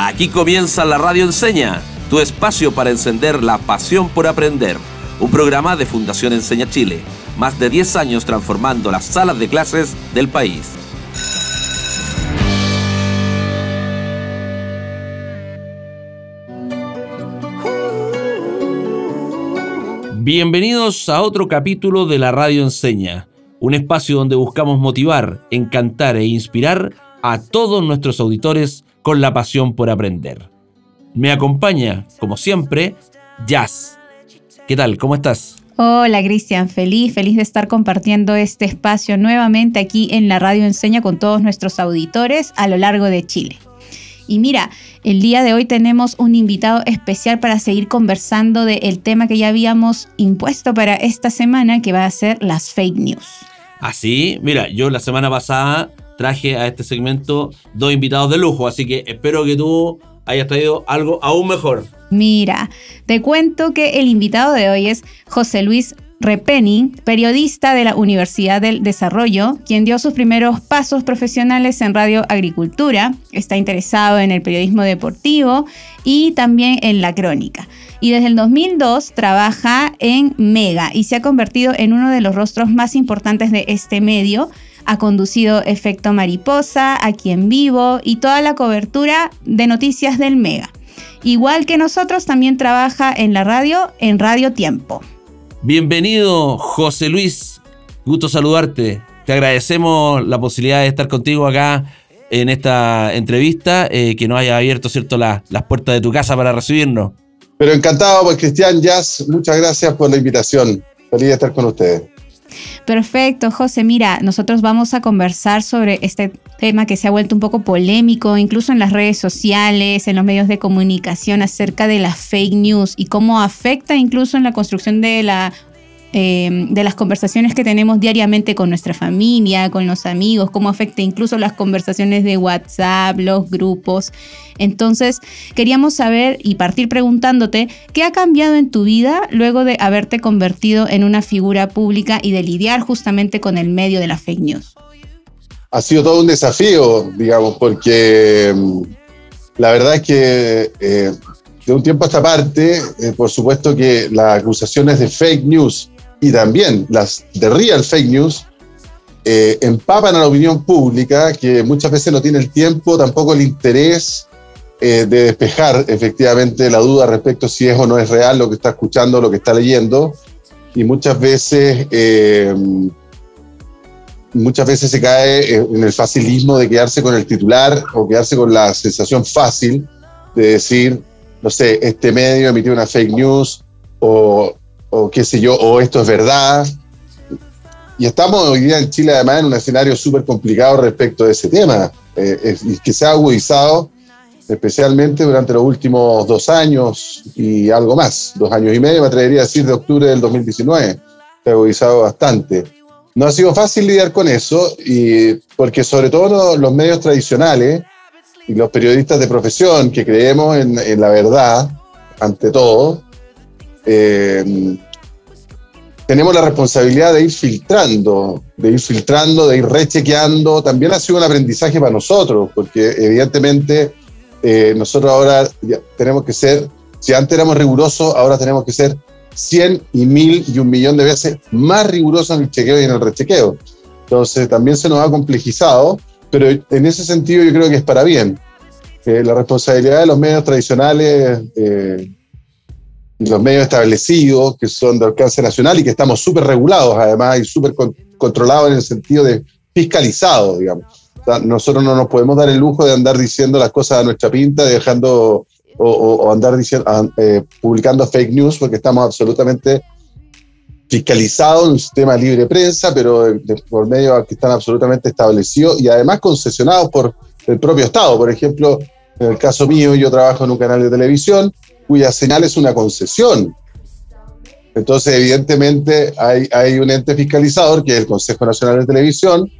Aquí comienza la Radio Enseña, tu espacio para encender la pasión por aprender. Un programa de Fundación Enseña Chile, más de 10 años transformando las salas de clases del país. Bienvenidos a otro capítulo de la Radio Enseña, un espacio donde buscamos motivar, encantar e inspirar a todos nuestros auditores con la pasión por aprender. Me acompaña, como siempre, Jazz. ¿Qué tal? ¿Cómo estás? Hola Cristian, feliz, feliz de estar compartiendo este espacio nuevamente aquí en la Radio Enseña con todos nuestros auditores a lo largo de Chile. Y mira, el día de hoy tenemos un invitado especial para seguir conversando del tema que ya habíamos impuesto para esta semana, que va a ser las fake news. Así, ¿Ah, mira, yo la semana pasada traje a este segmento dos invitados de lujo, así que espero que tú hayas traído algo aún mejor. Mira, te cuento que el invitado de hoy es José Luis Repeni, periodista de la Universidad del Desarrollo, quien dio sus primeros pasos profesionales en Radio Agricultura, está interesado en el periodismo deportivo y también en la crónica. Y desde el 2002 trabaja en Mega y se ha convertido en uno de los rostros más importantes de este medio, ha conducido Efecto Mariposa, Aquí en Vivo y toda la cobertura de noticias del Mega. Igual que nosotros, también trabaja en la radio, en Radio Tiempo. Bienvenido, José Luis. Gusto saludarte. Te agradecemos la posibilidad de estar contigo acá en esta entrevista, eh, que nos haya abierto cierto, las puertas de tu casa para recibirnos. Pero encantado, pues Cristian Jazz, muchas gracias por la invitación. Feliz de estar con ustedes. Perfecto, José. Mira, nosotros vamos a conversar sobre este tema que se ha vuelto un poco polémico, incluso en las redes sociales, en los medios de comunicación, acerca de las fake news y cómo afecta incluso en la construcción de la Em, de las conversaciones que tenemos diariamente con nuestra familia, con los amigos, cómo afecta incluso las conversaciones de WhatsApp, los grupos. Entonces, queríamos saber y partir preguntándote, ¿qué ha cambiado en tu vida luego de haberte convertido en una figura pública y de lidiar justamente con el medio de la fake news? Ha sido todo un desafío, digamos, porque em, la verdad es que eh, de un tiempo a esta parte, eh, por supuesto que las acusaciones de fake news y también las de real fake news eh, empapan a la opinión pública que muchas veces no tiene el tiempo, tampoco el interés eh, de despejar efectivamente la duda respecto si es o no es real lo que está escuchando, lo que está leyendo. Y muchas veces, eh, muchas veces se cae en el facilismo de quedarse con el titular o quedarse con la sensación fácil de decir, no sé, este medio emitió una fake news o o qué sé yo, o esto es verdad. Y estamos hoy día en Chile además en un escenario súper complicado respecto a ese tema, eh, y que se ha agudizado especialmente durante los últimos dos años y algo más, dos años y medio, me atrevería a decir de octubre del 2019, se ha agudizado bastante. No ha sido fácil lidiar con eso, y porque sobre todo los medios tradicionales y los periodistas de profesión que creemos en, en la verdad, ante todo, eh, tenemos la responsabilidad de ir filtrando, de ir filtrando, de ir rechequeando. También ha sido un aprendizaje para nosotros, porque evidentemente eh, nosotros ahora tenemos que ser, si antes éramos rigurosos, ahora tenemos que ser 100 y 1000 y un millón de veces más rigurosos en el chequeo y en el rechequeo. Entonces también se nos ha complejizado, pero en ese sentido yo creo que es para bien. Eh, la responsabilidad de los medios tradicionales los medios establecidos que son de alcance nacional y que estamos súper regulados además y súper controlados en el sentido de fiscalizados, digamos. nosotros no nos podemos dar el lujo de andar diciendo las cosas a nuestra pinta, dejando o, andar diciendo, eh, publicando fake news porque estamos absolutamente fiscalizados en un sistema libre de prensa, pero por medios que están absolutamente establecidos y además concesionados por el propio Estado. Por ejemplo, en el caso mío, yo trabajo en un canal de televisión cuya señal es una concesión. Entonces, evidentemente, hay, hay un ente fiscalizador, que es el Consejo Nacional de Televisión,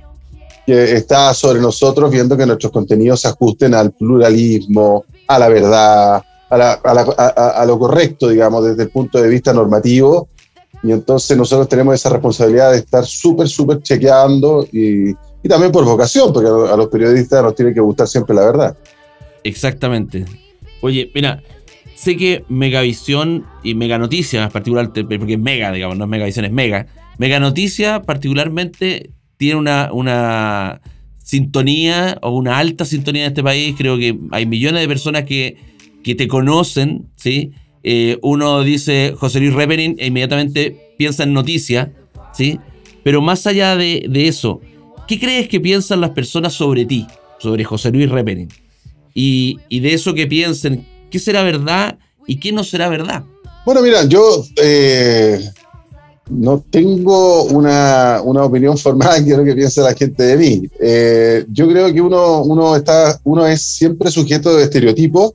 que está sobre nosotros viendo que nuestros contenidos se ajusten al pluralismo, a la verdad, a, lo correcto, digamos, desde el punto de vista normativo. Y entonces nosotros tenemos esa responsabilidad de estar súper, súper chequeando y, y, también por vocación, porque a los periodistas nos tiene que gustar siempre la verdad. Exactamente. Oye, mira, sé que Megavisión y Mega Noticias, en particular, porque es Mega, digamos, no es Megavisión, es Mega. Mega Noticias particularmente tiene una, una sintonía o una alta sintonía en este país. Creo que hay millones de personas que, que te conocen, ¿sí? Eh, uno dice José Luis Repening e inmediatamente piensa en noticias, ¿sí? Pero más allá de, de, eso, ¿qué crees que piensan las personas sobre ti, sobre José Luis Repening? Y, y de eso que piensen, ¿qué será verdad y qué no será verdad? Bueno, mira, yo eh, no tengo una, una, opinión formada en lo que piensa la gente de mí. Eh, yo creo que uno, uno, está, uno es siempre sujeto de estereotipos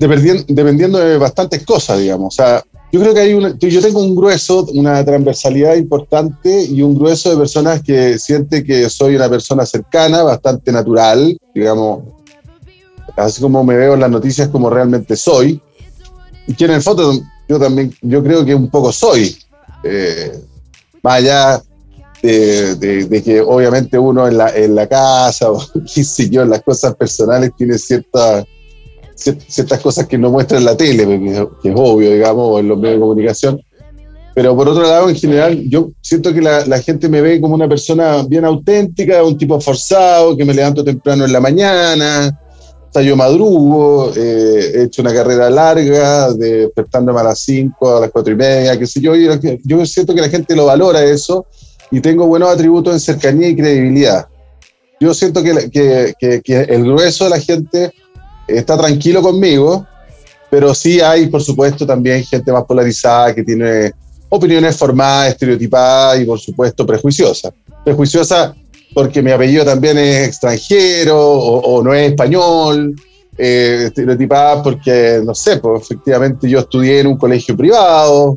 dependiendo, de bastantes cosas, digamos. O sea, yo creo que hay una, yo tengo un grueso, una transversalidad importante y un grueso de personas que siente que soy una persona cercana, bastante natural, digamos, así como me veo en las noticias como realmente soy, y que en el foto yo también, yo creo que un poco soy, eh, más allá de, que obviamente uno en la, en la casa o qué sé yo, en las cosas personales tiene ciertas ciertas cosas que no muestra en la tele, que, es obvio, digamos, en los medios de comunicación. Pero por otro lado, en general, yo siento que la, la, gente me ve como una persona bien auténtica, un tipo forzado, que me levanto temprano en la mañana, o yo madrugo, eh, he hecho una carrera larga, de, despertándome a las 5, a las 4 y media, qué sé yo, y yo siento que la gente lo valora eso y tengo buenos atributos en cercanía y credibilidad. Yo siento que, que, que el grueso de la gente está tranquilo conmigo, pero sí hay, por supuesto, también gente más polarizada que tiene opiniones formadas, estereotipadas y, por supuesto, prejuiciosas. Prejuiciosa porque mi apellido también es extranjero o, no es español, eh, estereotipada porque, no sé, pues efectivamente yo estudié en un colegio privado,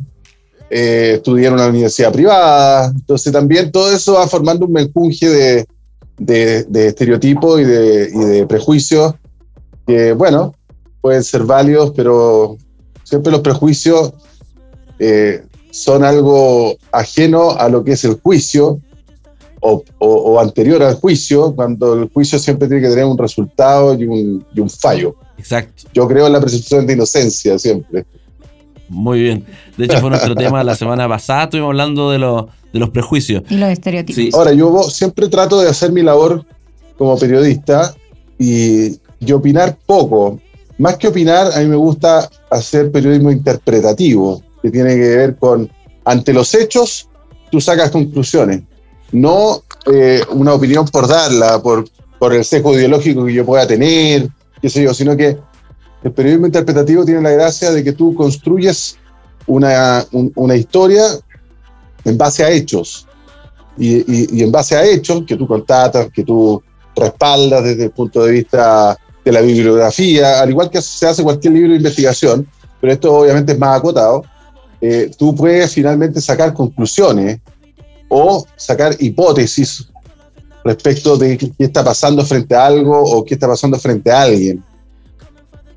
eh, estudié en una universidad privada, entonces también todo eso va formando un menjunje de, de, estereotipos y de, y de prejuicios que, bueno, pueden ser válidos, pero siempre los prejuicios eh, son algo ajeno a lo que es el juicio o, anterior al juicio, cuando el juicio siempre tiene que tener un resultado y un, y un fallo. Exacto. Yo creo en la presunción de inocencia siempre. Muy bien. De hecho, fue nuestro tema la semana pasada. Estuvimos hablando de, de los prejuicios. Y los estereotipos. Ahora, yo siempre trato de hacer mi labor como periodista y, y opinar poco. Más que opinar, a mí me gusta hacer periodismo interpretativo, que tiene que ver con, ante los hechos, tú sacas conclusiones, no eh, una opinión por darla, por, por el sesgo ideológico que yo pueda tener, qué sé yo, sino que el periodismo interpretativo tiene la gracia de que tú construyes una, una historia en base a hechos. Y, y, en base a hechos que tú contatas, que tú respaldas desde el punto de vista de la bibliografía, al igual que se hace cualquier libro de investigación, pero esto obviamente es más acotado, eh, tú puedes finalmente sacar conclusiones o sacar hipótesis respecto de qué está pasando frente a algo o qué está pasando frente a alguien.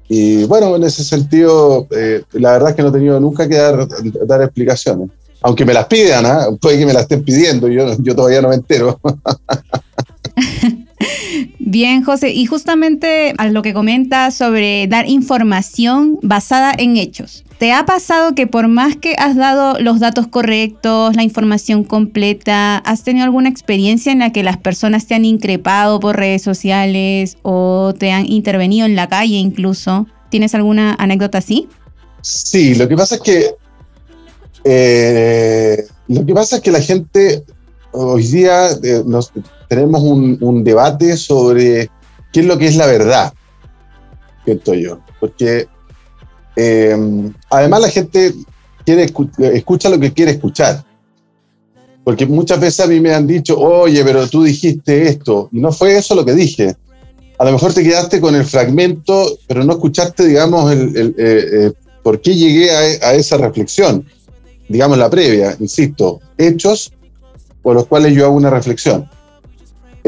Y bueno, en ese sentido, eh, la verdad es que no he tenido nunca que dar, dar explicaciones. Aunque me las pidan, ¿eh? puede que me las estén pidiendo, yo, yo todavía no me entero. Bien, José, y justamente a lo que comentas sobre dar información basada en hechos. ¿Te ha pasado que por más que has dado los datos correctos, la información completa, has tenido alguna experiencia en la que las personas te han increpado por redes sociales o te han intervenido en la calle incluso? ¿Tienes alguna anécdota así? Sí, lo que pasa es que eh, lo que pasa es que la gente hoy día eh, tenemos un, debate sobre qué es lo que es la verdad, siento yo. Porque eh, además la gente quiere escucha lo que quiere escuchar. Porque muchas veces a mí me han dicho, oye, pero tú dijiste esto, y no fue eso lo que dije. A lo mejor te quedaste con el fragmento, pero no escuchaste, digamos, el, eh, por qué llegué a, a esa reflexión, digamos, la previa, insisto, hechos por los cuales yo hago una reflexión.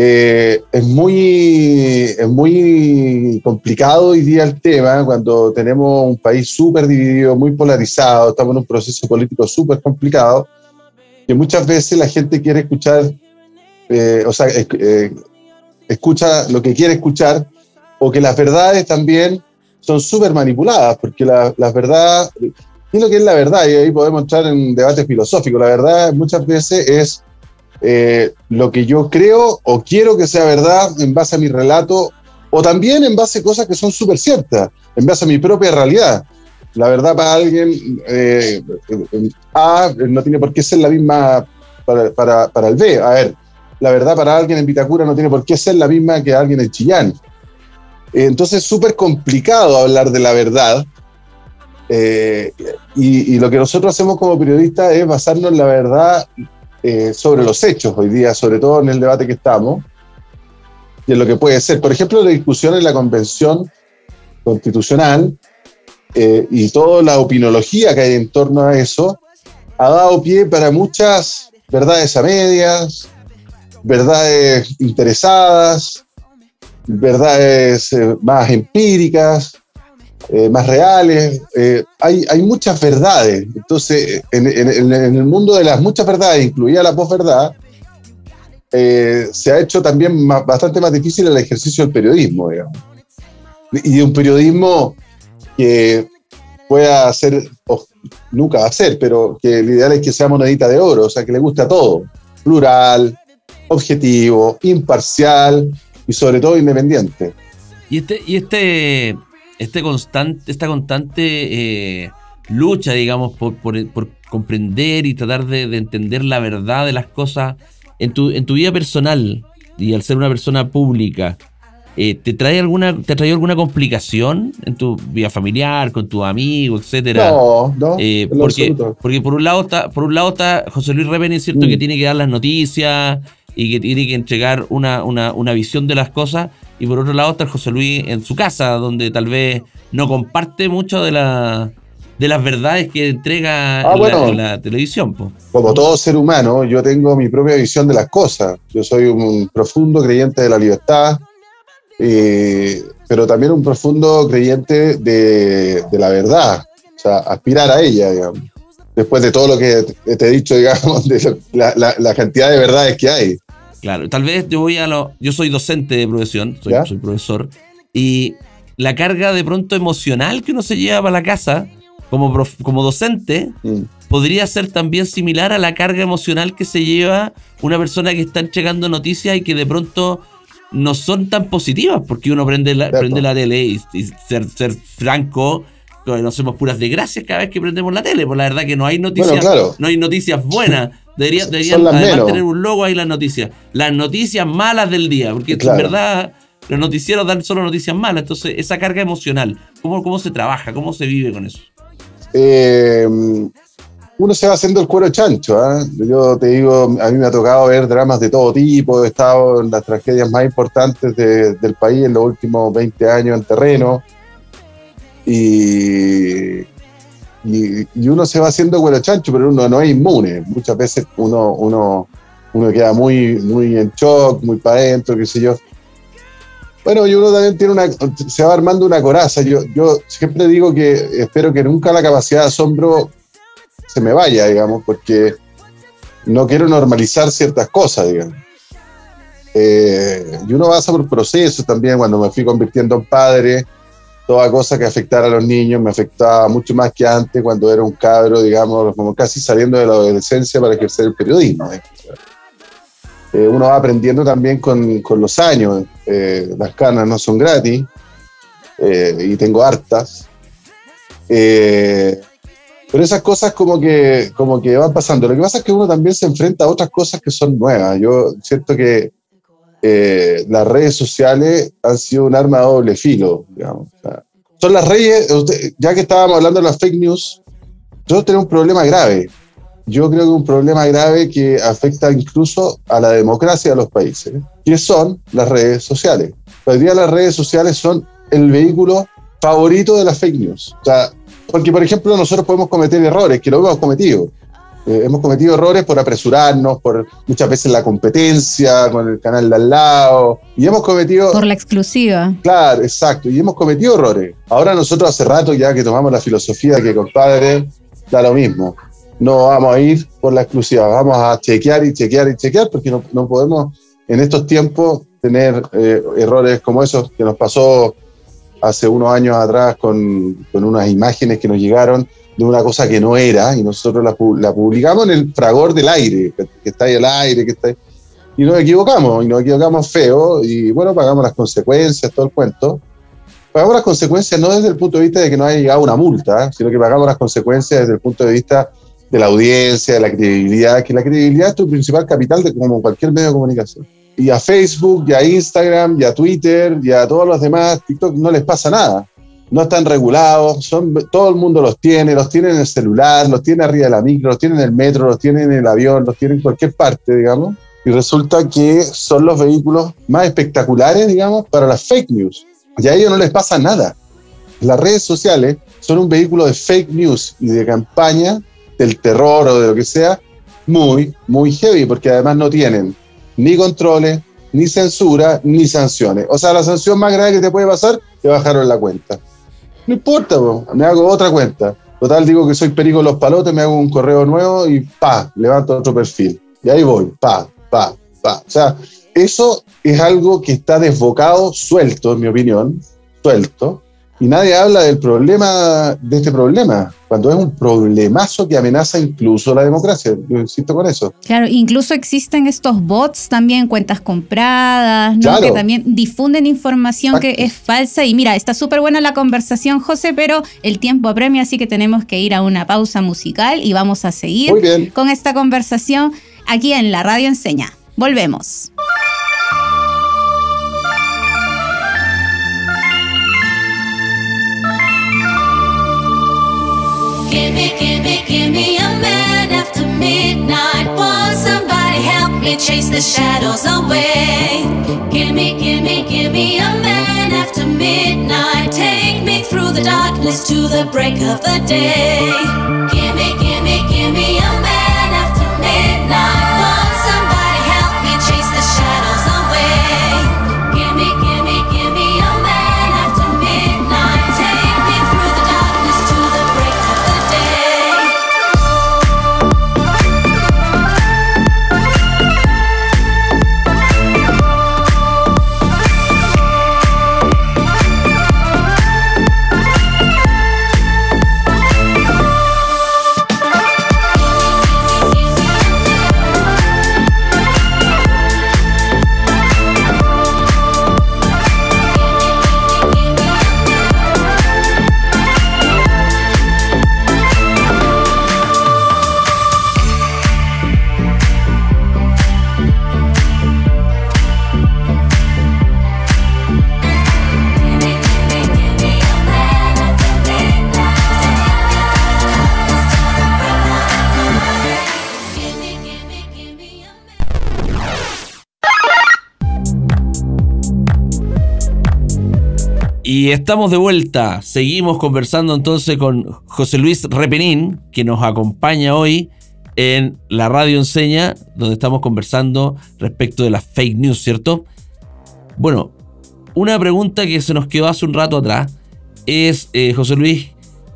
Eh, es, muy, es muy complicado hoy día el tema cuando tenemos un país súper dividido, muy polarizado, estamos en un proceso político súper complicado, que muchas veces la gente quiere escuchar, eh, o sea, eh, escucha lo que quiere escuchar, o que las verdades también son súper manipuladas, porque la, las verdades, ¿qué es lo que es la verdad? Y ahí podemos entrar en debate filosófico. La verdad muchas veces es eh, lo que yo creo o quiero que sea verdad en base a mi relato, o también en base a cosas que son súper ciertas, en base a mi propia realidad. La verdad para alguien eh, A no tiene por qué ser la misma para, para, el B. A ver, la verdad para alguien en Vitacura no tiene por qué ser la misma que alguien en Chillán. Entonces es súper complicado hablar de la verdad. Eh, y, y, lo que nosotros hacemos como periodistas es basarnos en la verdad eh, sobre los hechos hoy día, sobre todo en el debate que estamos, y en lo que puede ser. Por ejemplo, la discusión en la Convención Constitucional eh, y toda la opinología que hay en torno a eso ha dado pie para muchas verdades a medias, verdades interesadas, verdades eh, más empíricas, eh, más reales. Eh, hay, hay, muchas verdades. Entonces, en, el mundo de las muchas verdades, incluida la posverdad, eh, se ha hecho también bastante más difícil el ejercicio del periodismo, digamos. Y un periodismo que pueda ser, o nunca va a ser, pero que el ideal es que sea monedita de oro, o sea, que le guste a todo, plural, objetivo, imparcial y sobre todo independiente. Y este, y este, este constante, esta constante eh, lucha, digamos, por, por, por, comprender y tratar de, de, entender la verdad de las cosas en tu, en tu vida personal y al ser una persona pública, eh, ¿te trae alguna, te trae alguna complicación en tu vida familiar, con tus amigos, etcétera? No, no. Eh, porque, porque por un lado está, por un lado está José Luis Reven, es cierto mm. que tiene que dar las noticias y que tiene que entregar una, una, una visión de las cosas. Y por otro lado está el José Luis en su casa, donde tal vez no comparte mucho de la de las verdades que entrega ah, bueno, la, televisión. Po. Como todo ser humano, yo tengo mi propia visión de las cosas. Yo soy un profundo creyente de la libertad, eh, pero también un profundo creyente de, de, la verdad, o sea, aspirar a ella, digamos. Después de todo lo que te he dicho, digamos, de la, la cantidad de verdades que hay. Claro, tal vez yo voy a lo. Yo soy docente de profesión, soy, soy profesor, y la carga de pronto emocional que uno se lleva para la casa como, prof, como docente mm. podría ser también similar a la carga emocional que se lleva una persona que está entregando noticias y que de pronto no son tan positivas, porque uno prende la, prende la tele y, y, ser, ser franco, no hacemos puras desgracias cada vez que prendemos la tele, por la verdad que no hay noticias, bueno, claro. no hay noticias buenas. Debería, deberían además menos. tener un logo ahí las noticias. Las noticias malas del día, porque claro. en verdad los noticieros dan solo noticias malas. Entonces, esa carga emocional, ¿cómo, cómo se trabaja? ¿Cómo se vive con eso? Eh, uno se va haciendo el cuero chancho. ¿eh? Yo te digo, a mí me ha tocado ver dramas de todo tipo, he estado en las tragedias más importantes de, del país en los últimos 20 años en terreno. Y, y, y, uno se va haciendo cuero chancho, pero uno no es inmune. Muchas veces uno, uno, uno queda muy, muy en shock, muy para adentro, qué sé yo. Bueno, y uno también tiene una, se va armando una coraza. Yo, yo siempre digo que espero que nunca la capacidad de asombro se me vaya, digamos, porque no quiero normalizar ciertas cosas, digamos. Eh, y uno pasa por procesos también, cuando me fui convirtiendo en padre, toda cosa que afectara a los niños me afectaba mucho más que antes, cuando era un cabro, digamos, como casi saliendo de la adolescencia para ejercer el periodismo. ¿eh? eh, uno va aprendiendo también con, con los años. Eh, las canas no son gratis eh, y tengo hartas. Eh, pero esas cosas como que, como que van pasando. Lo que pasa es que uno también se enfrenta a otras cosas que son nuevas. Yo siento que las redes sociales han sido un arma de doble filo. Digamos. O son las redes, ya que estábamos hablando de las fake news, nosotros tenemos un problema grave yo creo que un problema grave que afecta incluso a la democracia de los países, que son las redes sociales. Hoy día las redes sociales son el vehículo favorito de las fake news. O sea, porque, por ejemplo, nosotros podemos cometer errores, que lo hemos cometido. Eh, hemos cometido errores por apresurarnos, por muchas veces la competencia con el canal de al lado, y hemos cometido... Por la exclusiva. Claro, exacto, y hemos cometido errores. Ahora nosotros hace rato ya que tomamos la filosofía que, compadre, da lo mismo no vamos a ir por la exclusiva, vamos a chequear y chequear y chequear porque no, no podemos en estos tiempos tener eh, errores como esos que nos pasó hace unos años atrás con, unas imágenes que nos llegaron de una cosa que no era y nosotros la, la publicamos en el fragor del aire, que, está ahí el aire, que está ahí, y nos equivocamos, y nos equivocamos feo, y bueno, pagamos las consecuencias, todo el cuento. Pagamos las consecuencias no desde el punto de vista de que no haya llegado una multa, sino que pagamos las consecuencias desde el punto de vista de la audiencia, de la credibilidad, que la credibilidad es tu principal capital de como cualquier medio de comunicación. Y a Facebook, y a Instagram, y a Twitter, y a todos los demás, TikTok, no les pasa nada. No están regulados, son, todo el mundo los tiene, los tiene en el celular, los tiene arriba de la micro, los tiene en el metro, los tiene en el avión, los tiene en cualquier parte, digamos. Y resulta que son los vehículos más espectaculares, digamos, para las fake news. Y a ellos no les pasa nada. Las redes sociales son un vehículo de fake news y de campaña del terror o de lo que sea, muy, muy heavy, porque además no tienen ni controles, ni censura, ni sanciones. O sea, la sanción más grave que te puede pasar es bajaron la cuenta. No importa, me hago otra cuenta. Total, digo que soy perico los palotes, me hago un correo nuevo y pa, levanto otro perfil. Y ahí voy, pa, pa, pa. O sea, eso es algo que está desbocado, suelto, en mi opinión, suelto, y nadie habla del problema, de este problema, cuando es un problemazo que amenaza incluso la democracia. Yo insisto con eso. Claro, incluso existen estos bots también, cuentas compradas, ¿no? que también difunden información que es falsa. Y mira, está súper buena la conversación, José, pero el tiempo apremia, así que tenemos que ir a una pausa musical y vamos a seguir con esta conversación aquí en la Radio Enseña. Volvemos. Gimme, gimme, gimme a man after midnight. Won't somebody help me chase the shadows away? Gimme, gimme, gimme a man after midnight. Take me through the darkness to the break of the day. Gimme, Y estamos de vuelta. Seguimos conversando entonces con José Luis Repenín, que nos acompaña hoy en la radio enseña, donde estamos conversando respecto de las fake news, ¿cierto? Bueno, una pregunta que se nos quedó hace un rato atrás es, eh, José Luis,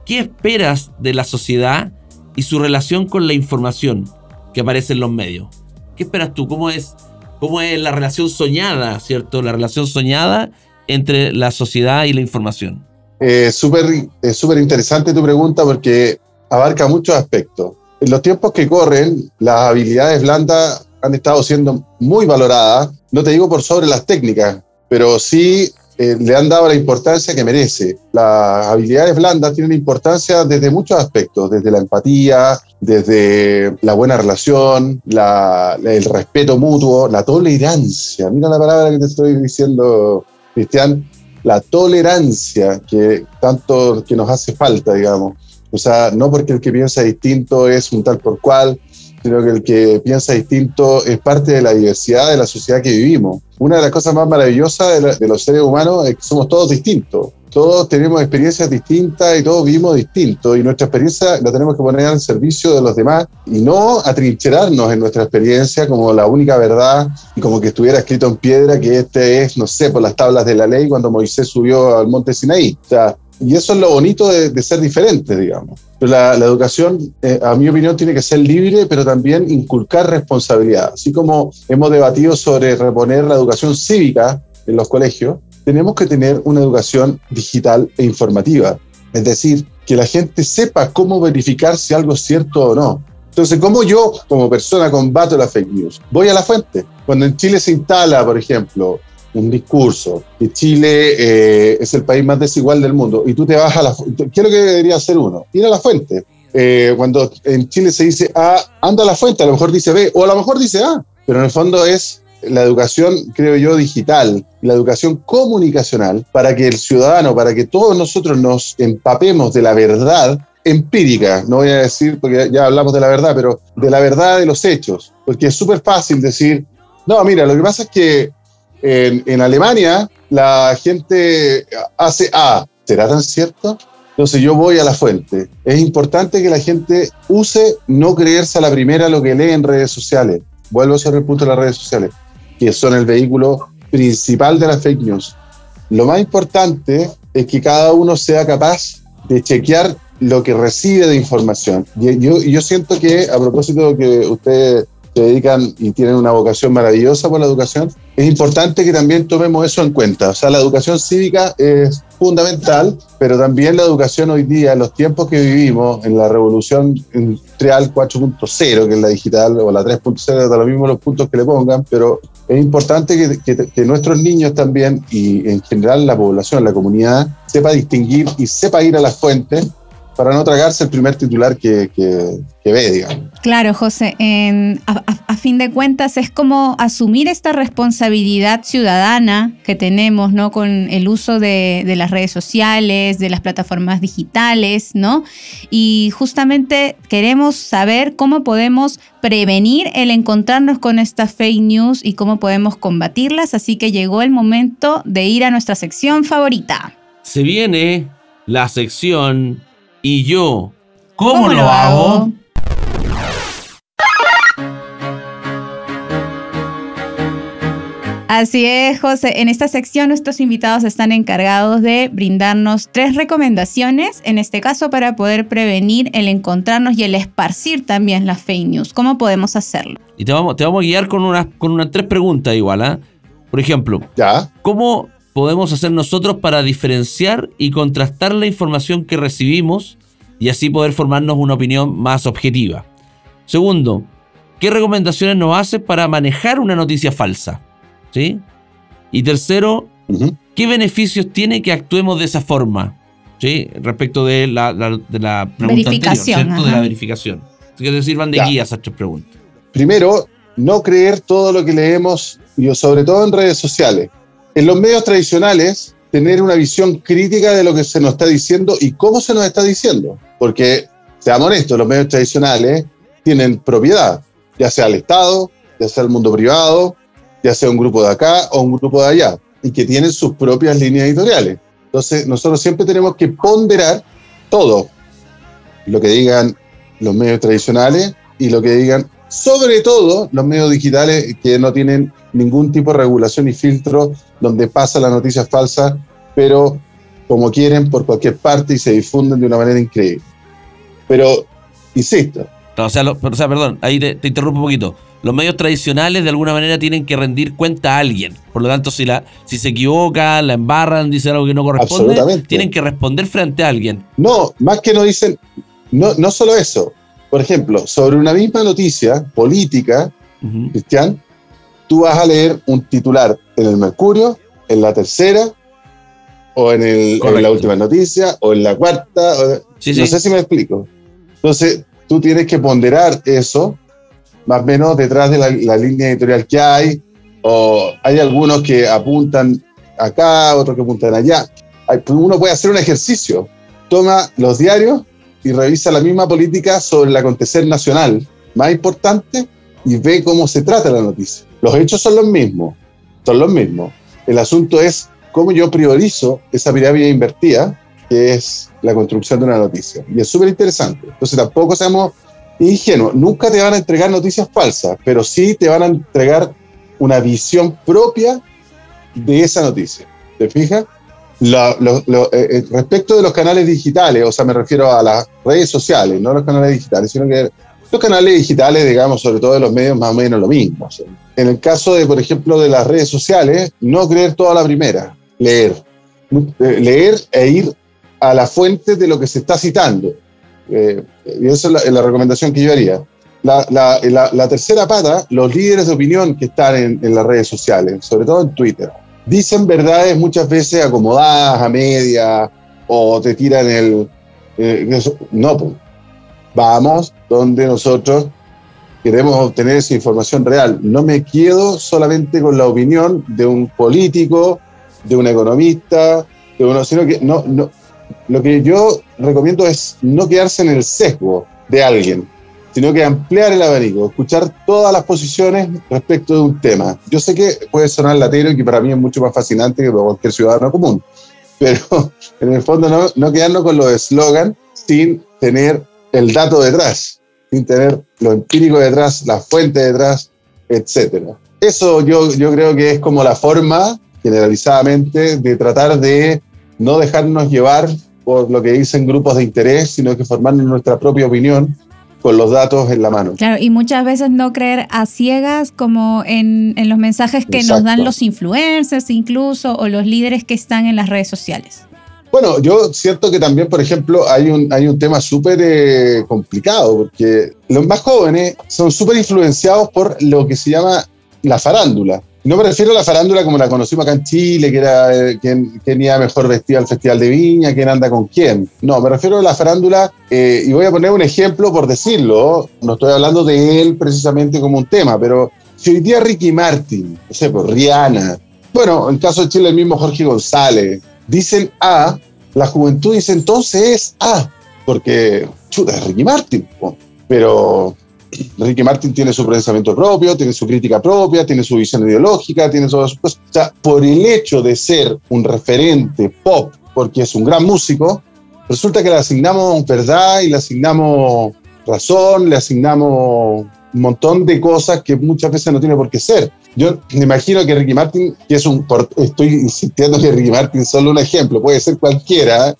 ¿qué esperas de la sociedad y su relación con la información que aparece en los medios? ¿Qué esperas tú? ¿Cómo es, cómo es la relación soñada, ¿cierto? La relación soñada entre la sociedad y la información. Eh, súper es súper interesante tu pregunta porque abarca muchos aspectos. En los tiempos que corren, las habilidades blandas han estado siendo muy valoradas, no te digo por sobre las técnicas, pero sí eh, le han dado la importancia que merece. Las habilidades blandas tienen importancia desde muchos aspectos, desde la empatía, desde la buena relación, la- el respeto mutuo, la tolerancia. Mira la palabra que te estoy diciendo, Cristian, la tolerancia que tanto que nos hace falta, digamos. O sea, no porque el que piensa distinto es un tal por cual, sino que el que piensa distinto es parte de la diversidad de la sociedad que vivimos. Una de las cosas más maravillosas de, de los seres humanos es que somos todos distintos. Todos tenemos experiencias distintas y todos vivimos distintos y nuestra experiencia la tenemos que poner al servicio de los demás y no atrincherarnos en nuestra experiencia como la única verdad y como que estuviera escrito en piedra que este es, no sé, por las tablas de la ley cuando Moisés subió al monte Sinaí. O sea, y eso es lo bonito de, ser diferente, digamos. La, la educación, eh, a mi opinión, tiene que ser libre, pero también inculcar responsabilidad. Así como hemos debatido sobre reponer la educación cívica en los colegios, tenemos que tener una educación digital e informativa. Es decir, que la gente sepa cómo verificar si algo es cierto o no. Entonces, ¿cómo yo, como persona, combato la fake news? Voy a la fuente. Cuando en Chile se instala, por ejemplo, un discurso que Chile eh, es el país más desigual del mundo y tú te vas a la ¿qué es lo que debería hacer uno? Ir a la fuente. Eh, cuando en Chile se dice A, anda a la fuente, a lo mejor dice B o a lo mejor dice A, pero en el fondo es la educación, creo yo, digital, la educación comunicacional, para que el ciudadano, para que todos nosotros nos empapemos de la verdad empírica, no voy a decir, porque ya hablamos de la verdad, pero de la verdad de los hechos, porque es súper fácil decir, no, mira, lo que pasa es que en, Alemania la gente hace A. ¿Será tan cierto? Entonces yo voy a la fuente. Es importante que la gente use no creerse a la primera lo que lee en redes sociales. Vuelvo sobre el punto de las redes sociales, que son el vehículo principal de las fake news. Lo más importante es que cada uno sea capaz de chequear lo que recibe de información. Yo, yo siento que, a propósito de que usted se dedican y tienen una vocación maravillosa por la educación, es importante que también tomemos eso en cuenta. O sea, la educación cívica es fundamental, pero también la educación hoy día, en los tiempos que vivimos, en la revolución industrial 4.0, que es la digital, o la 3.0, da lo mismo los puntos que le pongan, pero es importante que, nuestros niños también, y en general la población, la comunidad, sepa distinguir y sepa ir a las fuentes para no tragarse el primer titular que, ve, digamos. Claro, José, a, fin de cuentas es como asumir esta responsabilidad ciudadana que tenemos, ¿no? Con el uso de, de, las redes sociales, de las plataformas digitales, ¿no? Y justamente queremos saber cómo podemos prevenir el encontrarnos con estas fake news y cómo podemos combatirlas, así que llegó el momento de ir a nuestra sección favorita. Se viene la sección ¿Y yo cómo, lo, hago? Así es, José. En esta sección nuestros invitados están encargados de brindarnos tres recomendaciones, en este caso para poder prevenir el encontrarnos y el esparcir también las fake news. ¿Cómo podemos hacerlo? Y te vamos, te vamos a guiar con unas con una tres preguntas igual. ¿ah? Por ejemplo, ¿Ya? ¿cómo podemos hacer nosotros para diferenciar y contrastar la información que recibimos y así poder formarnos una opinión más objetiva. Segundo, ¿qué recomendaciones nos hace para manejar una noticia falsa? ¿Sí? Y tercero, ¿qué beneficios tiene que actuemos de esa forma? ¿Sí? Respecto de la, de la pregunta verificación, anterior, De la verificación. Que te sirvan de guía esas tres preguntas. Primero, no creer todo lo que leemos, y sobre todo en redes sociales. En los medios tradicionales, tener una visión crítica de lo que se nos está diciendo y cómo se nos está diciendo. Porque, seamos honestos, los medios tradicionales tienen propiedad, ya sea el Estado, ya sea el mundo privado, ya sea un grupo de acá o un grupo de allá, y que tienen sus propias líneas editoriales. Entonces, nosotros siempre tenemos que ponderar todo, lo que digan los medios tradicionales y lo que digan sobre todo los medios digitales que no tienen ningún tipo de regulación y filtro donde pasa la noticia falsa, pero como quieren por cualquier parte y se difunden de una manera increíble. Pero, insisto. o, sea, perdón, ahí te, interrumpo un poquito. Los medios tradicionales de alguna manera tienen que rendir cuenta a alguien. Por lo tanto, si, la, si se equivoca, la embarran, dicen algo que no corresponde, tienen que responder frente a alguien. No, más que no dicen, no, no solo eso, por ejemplo, sobre una misma noticia política, Cristian, tú vas a leer un titular en el Mercurio, en la tercera, o en, el, la última noticia, o en la cuarta. no sé si me explico. Entonces, tú tienes que ponderar eso, más o menos detrás de la, línea editorial que hay, o hay algunos que apuntan acá, otros que apuntan allá. Uno puede hacer un ejercicio. Toma los diarios y revisa la misma política sobre el acontecer nacional más importante y ve cómo se trata la noticia. Los hechos son los mismos, son los mismos. El asunto es cómo yo priorizo esa pirámide invertida, que es la construcción de una noticia. Y es súper interesante. Entonces tampoco seamos ingenuos. Nunca te van a entregar noticias falsas, pero sí te van a entregar una visión propia de esa noticia. ¿Te fijas? respecto de los canales digitales, o sea, me refiero a las redes sociales, no los canales digitales, sino que los canales digitales, digamos, sobre todo de los medios, más o menos lo mismo. En el caso de, por ejemplo, de las redes sociales, no creer toda la primera, leer. Leer e ir a la fuente de lo que se está citando. Eh, y esa es la, recomendación que yo haría. La, tercera pata, los líderes de opinión que están en, las redes sociales, sobre todo en Twitter, dicen verdades muchas veces acomodadas, a media, o te tiran el... Eh, no, pues, vamos donde nosotros queremos obtener esa información real. No me quedo solamente con la opinión de un político, de un economista, sino que no, no, lo que yo recomiendo es no quedarse en el sesgo de alguien, sino que ampliar el abanico, escuchar todas las posiciones respecto de un tema. Yo sé que puede sonar latero y que para mí es mucho más fascinante que para cualquier ciudadano común, pero en el fondo no, no quedarnos con los eslogan sin tener el dato detrás, sin tener lo empírico detrás, la fuente detrás, etc. Eso yo, yo creo que es como la forma, generalizadamente, de tratar de no dejarnos llevar por lo que dicen grupos de interés, sino que formarnos nuestra propia opinión con los datos en la mano. Claro, y muchas veces no creer a ciegas como en, en los mensajes que nos dan los influencers incluso o los líderes que están en las redes sociales. Bueno, yo siento que también, por ejemplo, hay un, hay un tema súper eh, complicado, porque los más jóvenes son súper influenciados por lo que se llama la farándula. No me refiero a la farándula como la conocimos acá en Chile, que era eh, quién, iba mejor vestido al Festival de Viña, quién anda con quién. No, me refiero a la farándula, eh, y voy a poner un ejemplo por decirlo, no estoy hablando de él precisamente como un tema, pero si hoy día Ricky Martin, no sé, por Rihanna, bueno, en caso de Chile el mismo Jorge González, dicen A, la juventud dice entonces es A, porque chuta, es Ricky Martin. Pero Ricky Martin tiene su pensamiento propio, tiene su crítica propia, tiene su visión ideológica, tiene todas sus cosas. O sea, por el hecho de ser un referente pop, porque es un gran músico, resulta que le asignamos verdad y le asignamos razón, le asignamos un montón de cosas que muchas veces no tiene por qué ser. Yo me imagino que Ricky Martin, que es un, estoy insistiendo que Ricky Martin es solo un ejemplo, puede ser cualquiera,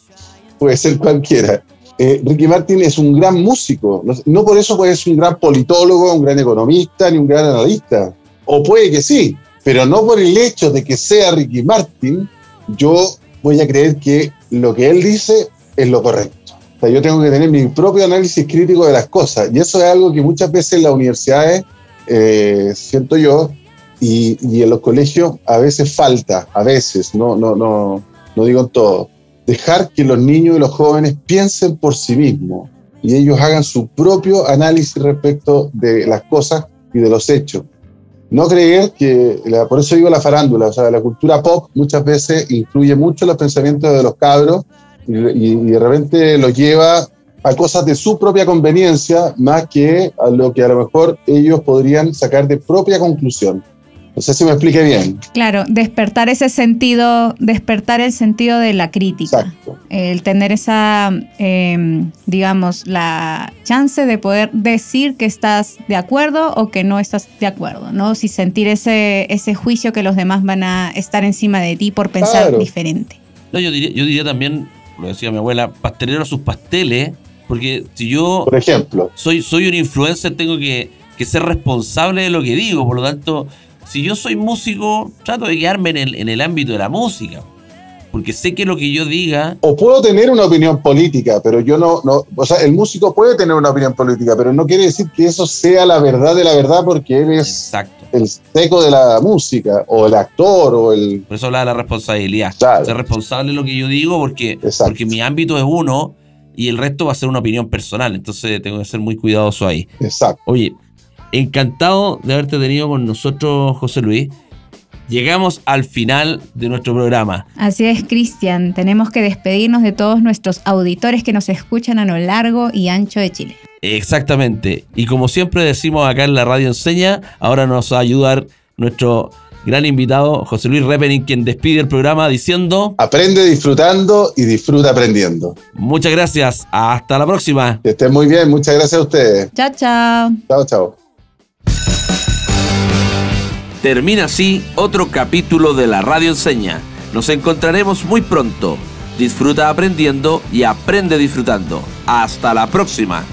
puede ser cualquiera. Eh, Ricky Martin es un gran músico, no, por eso ser un gran politólogo, un gran economista, ni un gran analista, o puede que sí, pero no por el hecho de que sea Ricky Martin, yo voy a creer que lo que él dice es lo correcto. Sea, yo tengo que tener mi propio análisis crítico de las cosas, y eso es algo que muchas veces en las universidades, eh, siento yo, y, en los colegios a veces falta, a veces, no, no, no, no digo en todo, dejar que los niños y los jóvenes piensen por sí mismos y ellos hagan su propio análisis respecto de las cosas y de los hechos. No creer que, por eso digo la farándula, o sea, la cultura pop muchas veces influye mucho los pensamientos de los cabros y, y de repente los lleva a cosas de su propia conveniencia más que a lo que a lo mejor ellos podrían sacar de propia conclusión. No sé si me explique bien. Claro, despertar ese sentido, despertar el sentido de la crítica. Exacto. El tener esa, em, digamos, la chance de poder decir que estás de acuerdo o que no estás de acuerdo, ¿no? Si sentir ese, ese juicio que los demás van a estar encima de ti por pensar diferente. No, yo diría, yo diría también, lo decía mi abuela, pastelero a sus pasteles, porque si yo por ejemplo. soy, soy un influencer, tengo que, que ser responsable de lo que digo, por lo tanto si yo soy músico, trato de quedarme en el, en el ámbito de la música. Porque sé que lo que yo diga. O puedo tener una opinión política, pero yo no, no. O sea, el músico puede tener una opinión política, pero no quiere decir que eso sea la verdad de la verdad, porque él es el seco de la música, o el actor, o el. Por eso habla de la responsabilidad. Ser responsable de lo que yo digo, porque, porque mi ámbito es uno y el resto va a ser una opinión personal. Entonces tengo que ser muy cuidadoso ahí. Exacto. Oye, Encantado de haberte tenido con nosotros, José Luis. Llegamos al final de nuestro programa. Así es, Cristian. Tenemos que despedirnos de todos nuestros auditores que nos escuchan a lo largo y ancho de Chile. Exactamente. Y como siempre decimos acá en la radio enseña, ahora nos va a ayudar nuestro gran invitado, José Luis Repening, quien despide el programa diciendo... Aprende disfrutando y disfruta aprendiendo. Muchas gracias. Hasta la próxima. Que estén muy bien. Muchas gracias a ustedes. Chao, chao. Chao, chao. Termina así otro capítulo de la Radio Enseña. Nos encontraremos muy pronto. Disfruta aprendiendo y aprende disfrutando. Hasta la próxima.